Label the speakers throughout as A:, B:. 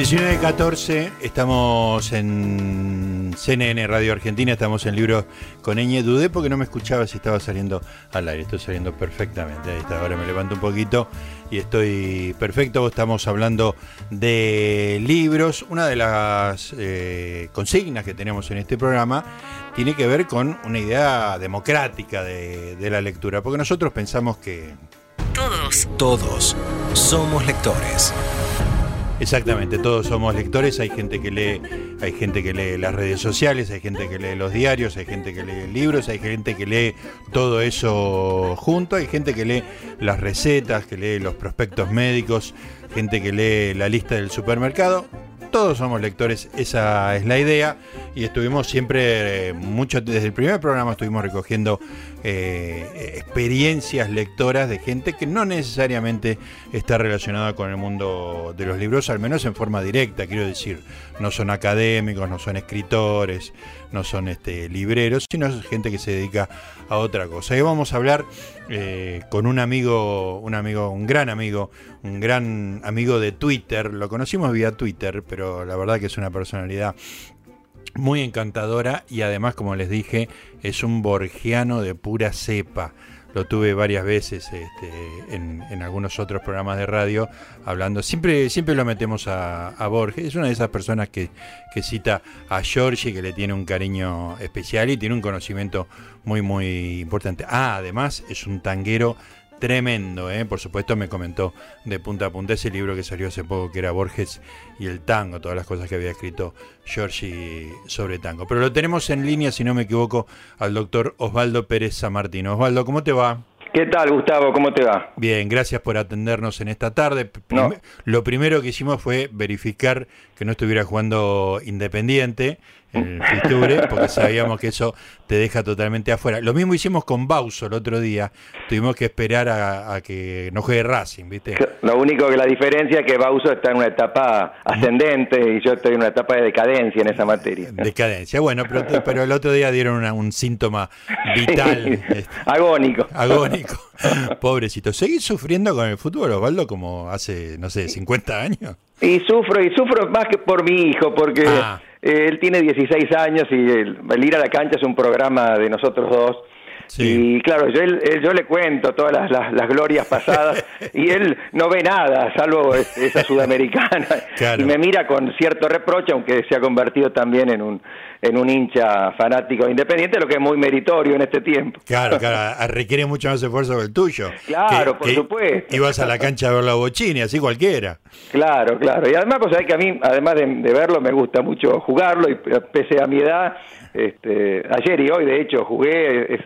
A: 19.14, estamos en CNN Radio Argentina, estamos en Libros con Eñe. Dudé porque no me escuchaba si estaba saliendo al aire, estoy saliendo perfectamente. Ahí está, ahora me levanto un poquito y estoy perfecto. Estamos hablando de libros. Una de las eh, consignas que tenemos en este programa tiene que ver con una idea democrática de, de la lectura, porque nosotros pensamos que...
B: Todos, todos somos lectores.
A: Exactamente, todos somos lectores, hay gente que lee, hay gente que lee las redes sociales, hay gente que lee los diarios, hay gente que lee libros, hay gente que lee todo eso junto, hay gente que lee las recetas, que lee los prospectos médicos, gente que lee la lista del supermercado. Todos somos lectores, esa es la idea. Y estuvimos siempre, eh, mucho, desde el primer programa estuvimos recogiendo eh, experiencias lectoras de gente que no necesariamente está relacionada con el mundo de los libros, al menos en forma directa, quiero decir. No son académicos, no son escritores, no son este, libreros, sino gente que se dedica a otra cosa. Y vamos a hablar eh, con un amigo, un amigo, un gran amigo, un gran amigo de Twitter. Lo conocimos vía Twitter, pero la verdad que es una personalidad muy encantadora y además, como les dije, es un borgiano de pura cepa. Lo tuve varias veces este, en, algunos otros programas de radio hablando. Siempre, siempre lo metemos a, Borges. Es una de esas personas que, que cita a Giorgi, que le tiene un cariño especial y tiene un conocimiento muy, muy importante. Ah, además es un tanguero tremendo, ¿eh? por supuesto me comentó de punta a punta ese libro que salió hace poco que era Borges y el tango, todas las cosas que había escrito Giorgi sobre tango. Pero lo tenemos en línea, si no me equivoco, al doctor Osvaldo Pérez Samartino. Osvaldo, ¿cómo te va?
C: ¿Qué tal, Gustavo? ¿Cómo te va?
A: Bien, gracias por atendernos en esta tarde. Lo primero que hicimos fue verificar que no estuviera jugando Independiente en el Fiture, porque sabíamos que eso te deja totalmente afuera. Lo mismo hicimos con Bauso el otro día. Tuvimos que esperar a, que no juegue Racing, ¿viste?
C: Lo único que la diferencia es que Bauso está en una etapa ascendente y yo estoy en una etapa de decadencia en esa materia.
A: Decadencia, bueno, pero, pero el otro día dieron un síntoma vital.
C: Este, agónico.
A: Agónico. Pobrecito. ¿Seguís sufriendo con el fútbol, Osvaldo, como hace, no sé, 50 años?
C: Y sufro, y sufro más que por mi hijo, porque... Ah. Él tiene 16 años y el, ir a la cancha es un programa de nosotros dos. Y claro, yo, yo le cuento todas las, las, glorias pasadas y él no ve nada, salvo esa sudamericana. Y me mira con cierto reproche, aunque se ha convertido también en un, en un hincha fanático independiente, lo que es muy meritorio en este tiempo.
A: Claro, claro, requiere mucho más esfuerzo que el tuyo.
C: Claro, por supuesto.
A: Ibas a la cancha a ver la bochini, así cualquiera.
C: Claro, claro. Y además, pues que a mí, además de, verlo, me gusta mucho jugarlo y pese a mi edad, este, ayer y hoy, de hecho, jugué, es,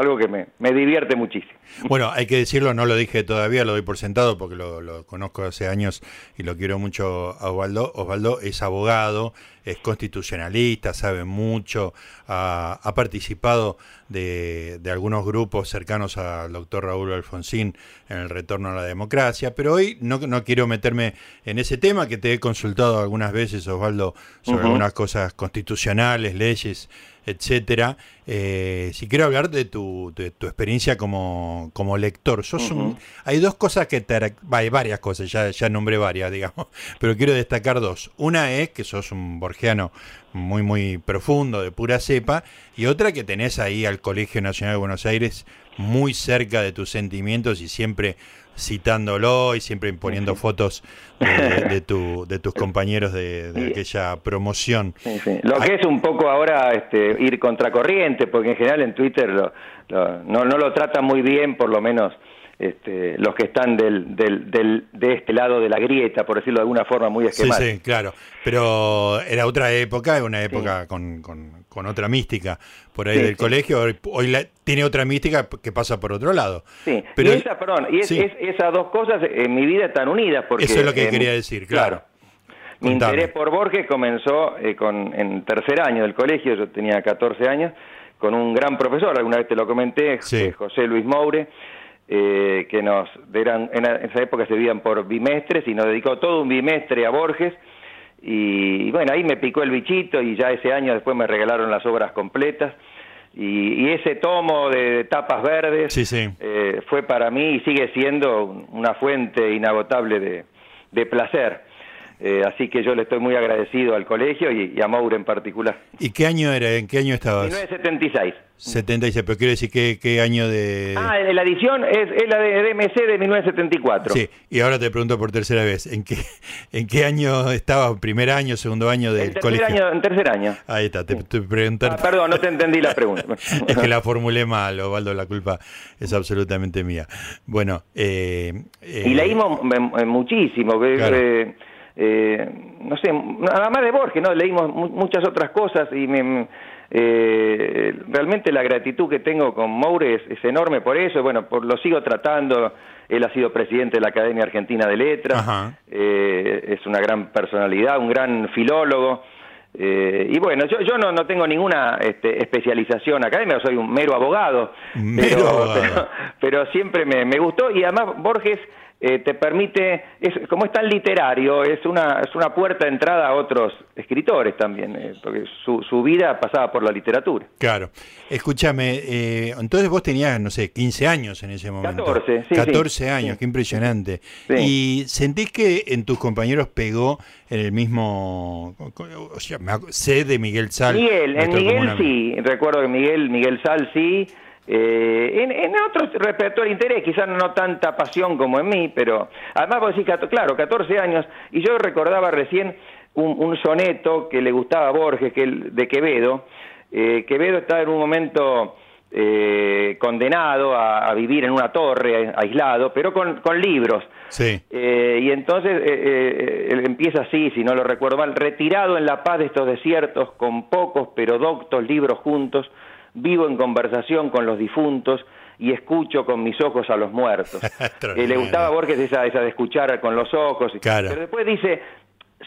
C: algo que me, me, divierte muchísimo.
A: Bueno, hay que decirlo, no lo dije todavía, lo doy por sentado porque lo, lo conozco hace años y lo quiero mucho a Osvaldo. Osvaldo es abogado, es constitucionalista, sabe mucho, ha, participado de, algunos grupos cercanos al doctor Raúl Alfonsín en el retorno a la democracia, pero hoy no, no quiero meterme en ese tema que te he consultado algunas veces, Osvaldo, sobre algunas cosas constitucionales, leyes etcétera. Eh, si quiero hablar de tu, tu experiencia como, como lector, sos un, hay dos cosas que te... Hay varias cosas, ya, ya nombré varias, digamos, pero quiero destacar dos. Una es que sos un borgiano muy, muy profundo, de pura cepa, y otra que tenés ahí al Colegio Nacional de Buenos Aires muy cerca de tus sentimientos y siempre citándolo y siempre imponiendo fotos de, tu, de tus compañeros de, aquella promoción.
C: Lo que es un poco ahora este, ir contracorriente, porque en general en Twitter no, no lo tratan muy bien, por lo menos este, los que están del, del, del, de este lado de la grieta, por decirlo de alguna forma muy esquemática.
A: Sí, sí, claro. Pero era otra época, una época con, con, otra mística por ahí del colegio. Hoy, tiene otra mística que pasa por otro lado.
C: Sí, Pero, y, esa, perdón, y esas dos cosas en mi vida están unidas. Porque,
A: Eso es lo que quería decir, claro.
C: Mi interés por Borges comenzó eh, con, en tercer año del colegio, yo tenía 14 años, con un gran profesor, alguna vez te lo comenté, José Luis Moure, eh, que nos eran, en esa época se vivían por bimestres y nos dedicó todo un bimestre a Borges. Y, bueno, ahí me picó el bichito y ya ese año después me regalaron las obras completas. Y, ese tomo de, tapas verdes eh, fue para mí y sigue siendo una fuente inagotable de, placer. Eh, así que yo le estoy muy agradecido al colegio y, a Moure en particular.
A: ¿Y qué año era? ¿En qué año estabas?
C: 1976.
A: 76, pero quiero decir, ¿qué, qué año de...?
C: Ah, la edición es, es, la de DMC de 1974.
A: Sí, y ahora te pregunto por tercera vez, ¿en qué, en qué año estabas? ¿Primer año, segundo año del
C: tercer
A: colegio?
C: Año, en tercer año.
A: Ahí está, te, te preguntar...
C: Ah, perdón, no te entendí la pregunta.
A: es que la formulé mal, Osvaldo, la culpa es absolutamente mía. Bueno... Eh,
C: eh, y leímos muchísimo, eh, eh, no sé, nada más de Borges, ¿no? Leímos muchas otras cosas y me, eh, realmente la gratitud que tengo con Moure es, enorme por eso, bueno, por, lo sigo tratando, él ha sido presidente de la Academia Argentina de Letras, eh, es una gran personalidad, un gran filólogo, eh, y bueno, yo, yo no, no tengo ninguna este, especialización académica, soy un mero abogado, pero, siempre me, me, gustó. Y además Borges eh, te permite, es, como es tan literario, es una, es una puerta de entrada a otros escritores también, eh, porque su, su, vida pasaba por la literatura.
A: Claro. Escúchame, eh, entonces vos tenías, no sé, 15 años en ese momento.
C: 14, sí.
A: 14 años, qué impresionante. ¿Y sentís que en tus compañeros pegó en el mismo, o sea, sé de Miguel Sal?
C: Miguel, en Miguel sí, recuerdo que Miguel, Miguel Sal sí. Eh, en, en, otros repertorio interés, quizás no tanta pasión como en mí, pero además vos decís, claro, 14 años, y yo recordaba recién un, soneto que le gustaba a Borges, que el, de Quevedo. Eh, Quevedo estaba en un momento eh, condenado a, vivir en una torre aislado, pero con, con libros.
A: Sí.
C: y entonces él empieza así, si no lo recuerdo mal, retirado en la paz de estos desiertos, con pocos pero doctos libros juntos, vivo en conversación con los difuntos y escucho con mis ojos a los muertos. Eh, le gustaba a Borges esa, esa de escuchar con los ojos. Pero después dice,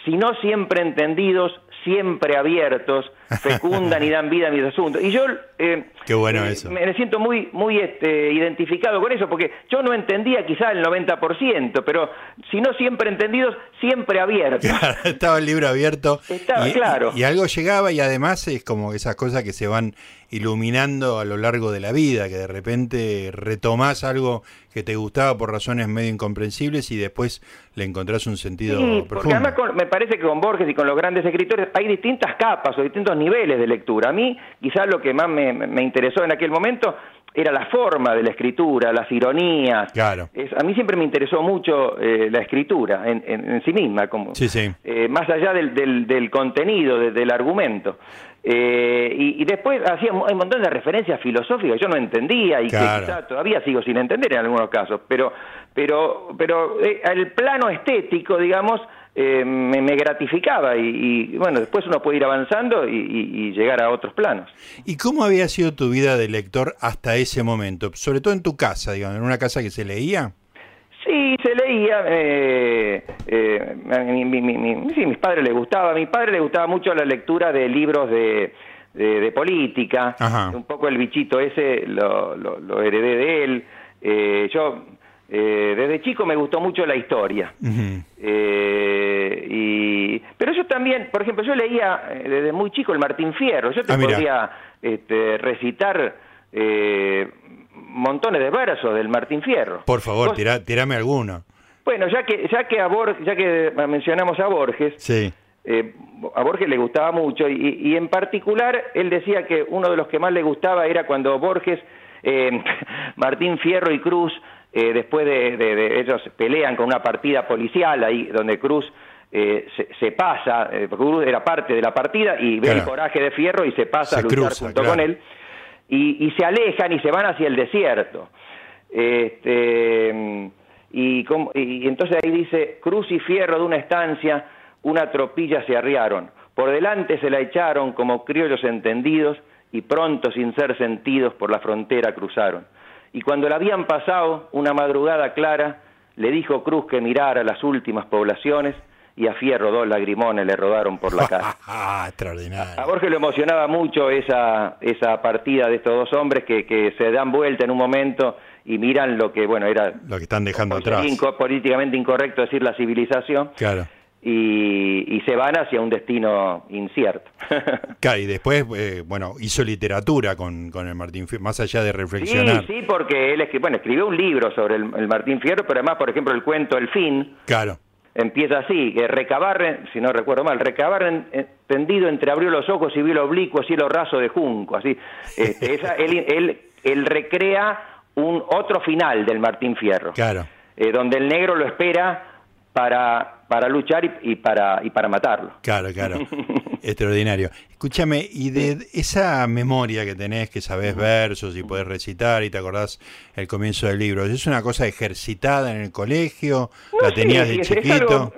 C: si no siempre entendidos, siempre abiertos, fecundan y dan vida a mis asuntos. Y yo
A: eh, Qué bueno
C: eh,
A: eso.
C: me siento muy, muy este, identificado con eso, porque yo no entendía quizá el 90%, pero si no siempre entendidos, siempre abiertos.
A: estaba el libro abierto.
C: Estaba, claro.
A: Y, algo llegaba y además es como esas cosas que se van iluminando a lo largo de la vida, que de repente retomás algo que te gustaba por razones medio incomprensibles y después le encontrás un sentido
C: sí, Porque además me parece que con Borges y con los grandes escritores hay distintas capas o distintos niveles de lectura. A mí quizás lo que más me, interesó en aquel momento era la forma de la escritura, las ironías.
A: Claro.
C: a mí siempre me interesó mucho eh, la escritura en, sí misma, como
A: sí, sí.
C: Eh, más allá del, del, contenido, del argumento. Eh, y, después hacía un montón de referencias filosóficas que yo no entendía y que todavía sigo sin entender en algunos casos, pero, pero, pero el plano estético, digamos, eh, me, gratificaba y, bueno, después uno puede ir avanzando y, llegar a otros planos.
A: ¿Y cómo había sido tu vida de lector hasta ese momento? Sobre todo en tu casa, digamos, en una casa que se leía.
C: Sí, se leía. Eh, eh, sí, mis padres les gustaba. A mi padre le gustaba mucho la lectura de libros de, de, política. Un poco el bichito ese lo, lo, heredé de él. Eh, yo eh, desde chico me gustó mucho la historia. Eh, y, pero yo también, por ejemplo, yo leía eh, desde muy chico el Martín Fierro. Yo te ah, podría este, recitar montones de versos del Martín Fierro.
A: Por favor, tirame alguno.
C: Bueno, ya que ya que a ya que mencionamos a Borges,
A: sí.
C: a Borges le gustaba mucho y, y, en particular él decía que uno de los que más le gustaba era cuando Borges, Martín Fierro y Cruz eh, después de, ellos pelean con una partida policial ahí donde Cruz eh, se, pasa, eh, porque Cruz era parte de la partida y ve el coraje de Fierro y se pasa a luchar junto con él. Y, se alejan y se van hacia el desierto. Este, y, y entonces ahí dice, Cruz y Fierro de una estancia, una tropilla se arriaron, por delante se la echaron como criollos entendidos y pronto sin ser sentidos por la frontera cruzaron y cuando la habían pasado una madrugada clara, le dijo Cruz que mirara las últimas poblaciones y a Fierro dos lagrimones le rodaron por la casa.
A: Ah, extraordinario.
C: A Borges le emocionaba mucho esa, esa partida de estos dos hombres que, que se dan vuelta en un momento y miran lo que, bueno, era...
A: Lo que están dejando atrás.
C: políticamente incorrecto decir la civilización.
A: Claro
C: y, se van hacia un destino incierto.
A: y después, eh, bueno, hizo literatura con, con el Martín Fierro, más allá de reflexionar.
C: Sí, sí, porque él bueno, escribió un libro sobre el, Martín Fierro, pero además, por ejemplo, el cuento El fin.
A: Claro.
C: empieza así, que recabar, si no recuerdo mal, recabar tendido entre abrió los ojos y vio el oblicuo cielo raso de junco, así. Este, esa, él, él, recrea un otro final del Martín Fierro.
A: Claro.
C: Eh, donde el negro lo espera para, para luchar y, para, y para matarlo.
A: Claro, claro. Extraordinario. Escúchame, y de esa memoria que tenés, que sabés versos y podés recitar y te acordás el comienzo del libro, ¿es una cosa ejercitada en el colegio? ¿La tenías de chiquito?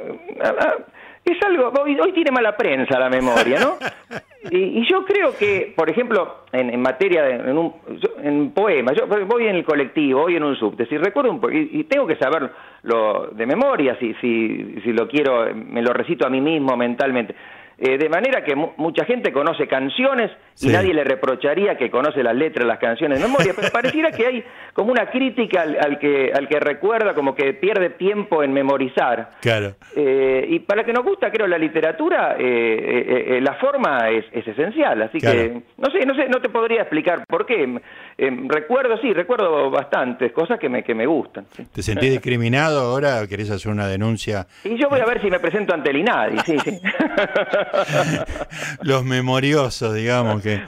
C: Es algo, hoy, tiene mala prensa la memoria, ¿no? y, yo creo que, por ejemplo, en, materia de en, un, en poemas, yo voy en el colectivo, voy en un subte, si recuerdo un y, y tengo que saberlo de memoria, si, si, si lo quiero, me lo recito a mí mismo mentalmente. Eh, de manera que mucha gente conoce canciones y nadie le reprocharía que conoce las letras de las canciones de memoria, pero pareciera que hay como una crítica al, que, al que recuerda, como que pierde tiempo en memorizar.
A: Claro.
C: Eh, y para que nos gusta, creo, la literatura, eh, la forma es, esencial, así que no sé, no sé, no te podría explicar por qué. recuerdo, sí, recuerdo bastantes cosas que me, que me gustan.
A: ¿Te sentís discriminado ahora? ¿Querés hacer una denuncia?
C: Y yo voy a ver si me presento ante el INADI, sí, sí.
A: Los memoriosos, digamos que.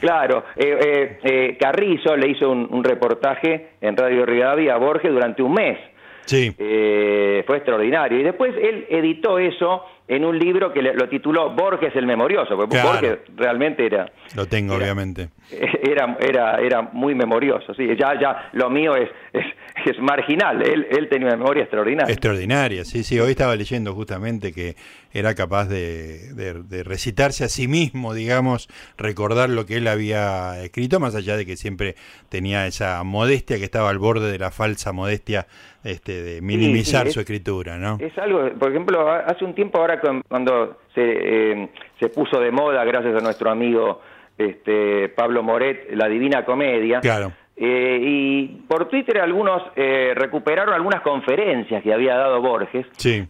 C: claro, eh, eh, eh, Carrizo le hizo un, reportaje en Radio Rivadavia a Borges durante un mes.
A: Sí.
C: fue extraordinario. Y después él editó eso en un libro que lo tituló Borges el Memorioso, porque Borges realmente era...
A: Lo tengo, obviamente.
C: Era, era, era muy memorioso, sí, ya, ya lo mío es, es, marginal, él, él tenía una memoria extraordinaria.
A: Extraordinaria, sí, sí, hoy estaba leyendo justamente que era capaz de, de, recitarse a sí mismo, digamos, recordar lo que él había escrito, más allá de que siempre tenía esa modestia que estaba al borde de la falsa modestia este, de minimizar su escritura, ¿no?
C: Es algo, por ejemplo, hace un tiempo ahora cuando se, eh, se puso de moda, gracias a nuestro amigo este, Pablo Moret, La Divina Comedia.
A: Claro.
C: Eh, y por Twitter algunos eh, recuperaron algunas conferencias que había dado Borges.
A: Sí.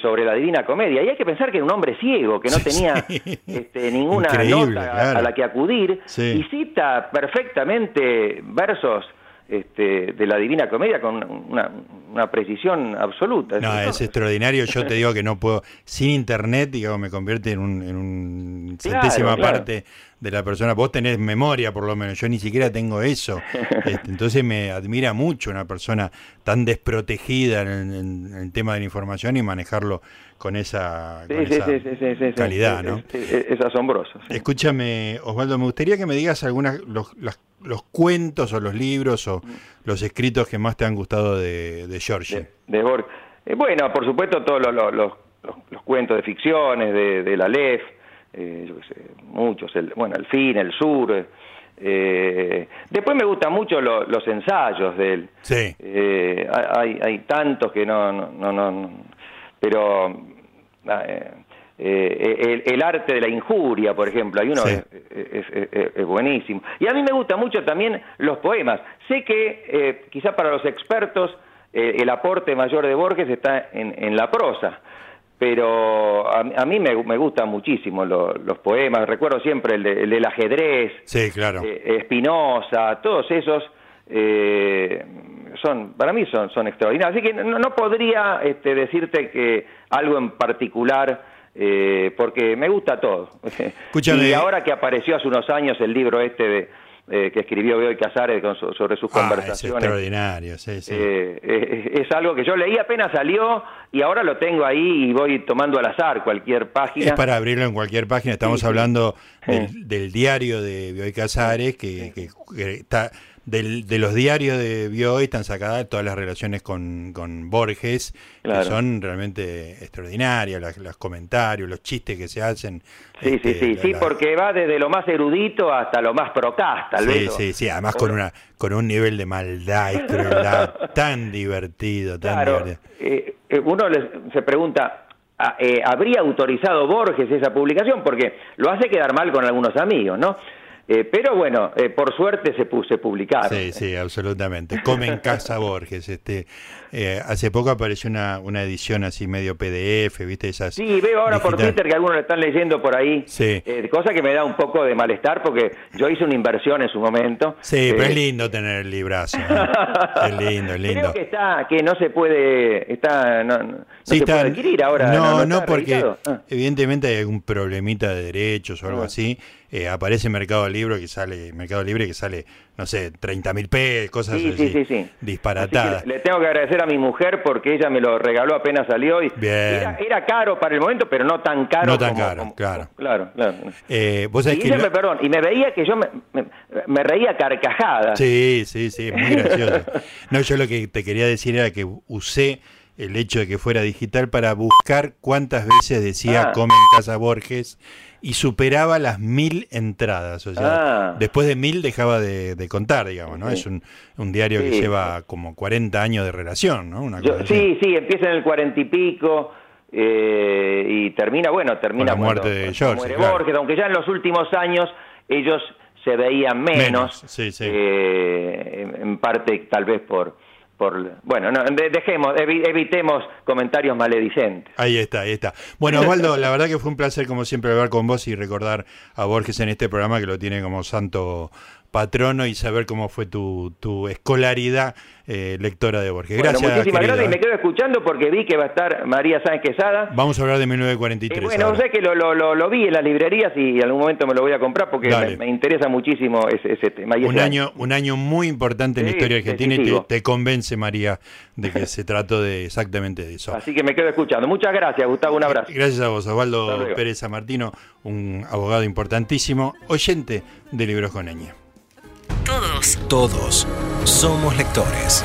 C: sobre la Divina Comedia. Y hay que pensar que era un hombre ciego, que no tenía este, ninguna nota a la que acudir, y cita perfectamente versos este, de la Divina Comedia con una, precisión absoluta.
A: No, es extraordinario. Yo te digo que no puedo, sin internet, digamos, me convierte en un, en centésima parte de la persona. Vos tenés memoria, por lo menos. Yo ni siquiera tengo eso. Este, entonces me admira mucho una persona tan desprotegida en, el tema de la información y manejarlo con esa, calidad, ¿no?
C: Es, asombroso.
A: Escúchame, Osvaldo, me gustaría que me digas algunas los, los cuentos o los libros o los escritos que más te han gustado de, de George.
C: De, eh, bueno, por supuesto, todos los, los, los, cuentos de ficciones de, de la LEF, eh, yo sé, muchos, el, bueno, El Fin, El Sur. Eh, después me gustan mucho los ensayos de él.
A: Sí.
C: hay, hay tantos que no, no, no, pero ah, eh, el, arte de la injuria, por ejemplo, hay uno es, es, buenísimo. Y a mí me gustan mucho también los poemas. Sé que eh, quizá para los expertos eh, el aporte mayor de Borges está en, en la prosa, pero a, mí me, me, gustan muchísimo los poemas. Recuerdo siempre el, del ajedrez,
A: sí, claro.
C: Espinosa, todos esos. Son para mí son, son extraordinarios. Así que no, no podría este, decirte que algo en particular eh, porque me gusta todo. Y ahora que apareció hace unos años el libro este de, eh, que escribió Bioy Casares sobre sus ah, conversaciones. Es
A: extraordinario, sí, sí.
C: Eh, es, algo que yo leí apenas salió y ahora lo tengo ahí y voy tomando al azar cualquier página.
A: Es para abrirlo en cualquier página. Estamos hablando del, diario de Bioy Casares que, que, está de los diarios de Bioy están sacadas todas las relaciones con, con Borges, que son realmente extraordinarias, los, comentarios, los chistes que se hacen.
C: Sí, sí, este, sí, sí, porque va desde lo más erudito hasta lo más procas, tal
A: vez. Sí, sí, sí, además con una con un nivel de maldad y crueldad tan divertido, tan
C: claro, eh, eh, uno se pregunta, ah, eh, ¿habría autorizado Borges esa publicación? Porque lo hace quedar mal con algunos amigos, ¿no? Eh, pero bueno, eh, por suerte se, se publicaron.
A: Sí, sí, absolutamente. Comen Casa Borges. Este, eh, hace poco apareció una, una edición así medio PDF, ¿viste? Esas
C: sí, veo ahora por Twitter que algunos lo están leyendo por ahí.
A: Sí.
C: cosa que me da un poco de malestar porque yo hice una inversión en su momento.
A: Sí, pero es lindo tener el librazo. es lindo, es lindo.
C: Creo que está, que no se puede, está, no, se puede adquirir ahora.
A: No, no, porque ah. evidentemente hay algún problemita de derechos o algo ah. así eh, aparece Mercado Libre que sale, Mercado Libre que sale, no sé, 30 mil pesos, cosas así, disparatadas.
C: le tengo que agradecer a mi mujer porque ella me lo regaló apenas salió y Era, caro para el momento, pero no tan caro.
A: No tan caro, claro.
C: Claro, claro.
A: Eh, ¿vos y,
C: que me, perdón, y me veía que yo me, me, reía carcajada.
A: Sí, sí, sí, muy gracioso. no, yo lo que te quería decir era que usé el hecho de que fuera digital para buscar cuántas veces decía ah. come en casa Borges y superaba las mil entradas. O sea, ah. después de mil dejaba de, contar, digamos, ¿no? Es un, diario que lleva como 40 años de relación, ¿no?
C: sí, sí, empieza en el cuarenta y pico. Eh, y termina, bueno, termina
A: Con la muerte de George,
C: Borges, aunque ya en los últimos años ellos se veían menos, eh, en parte tal vez por, bueno, no, dejemos, evitemos comentarios maledicentes.
A: Ahí está, ahí está. Bueno, Osvaldo, la verdad que fue un placer como siempre hablar con vos y recordar a Borges en este programa que lo tiene como santo patrono y saber cómo fue tu, tu escolaridad eh, lectora de Borges. Gracias.
C: muchísimas gracias y me quedo escuchando porque vi que va a estar María Sáenz Quesada.
A: Vamos a hablar de 1943.
C: bueno, sé que lo, lo, lo, vi en las librerías y en algún momento me lo voy a comprar porque me, interesa muchísimo ese, ese tema.
A: un, año, un año muy importante en la historia argentina y te, te, convence, María, de que se trató de exactamente de eso.
C: Así que me quedo escuchando. Muchas gracias, Gustavo. Un abrazo.
A: Gracias a vos, Osvaldo Pérez Martino, un abogado importantísimo, oyente de Libros con Todos.
B: Todos somos lectores.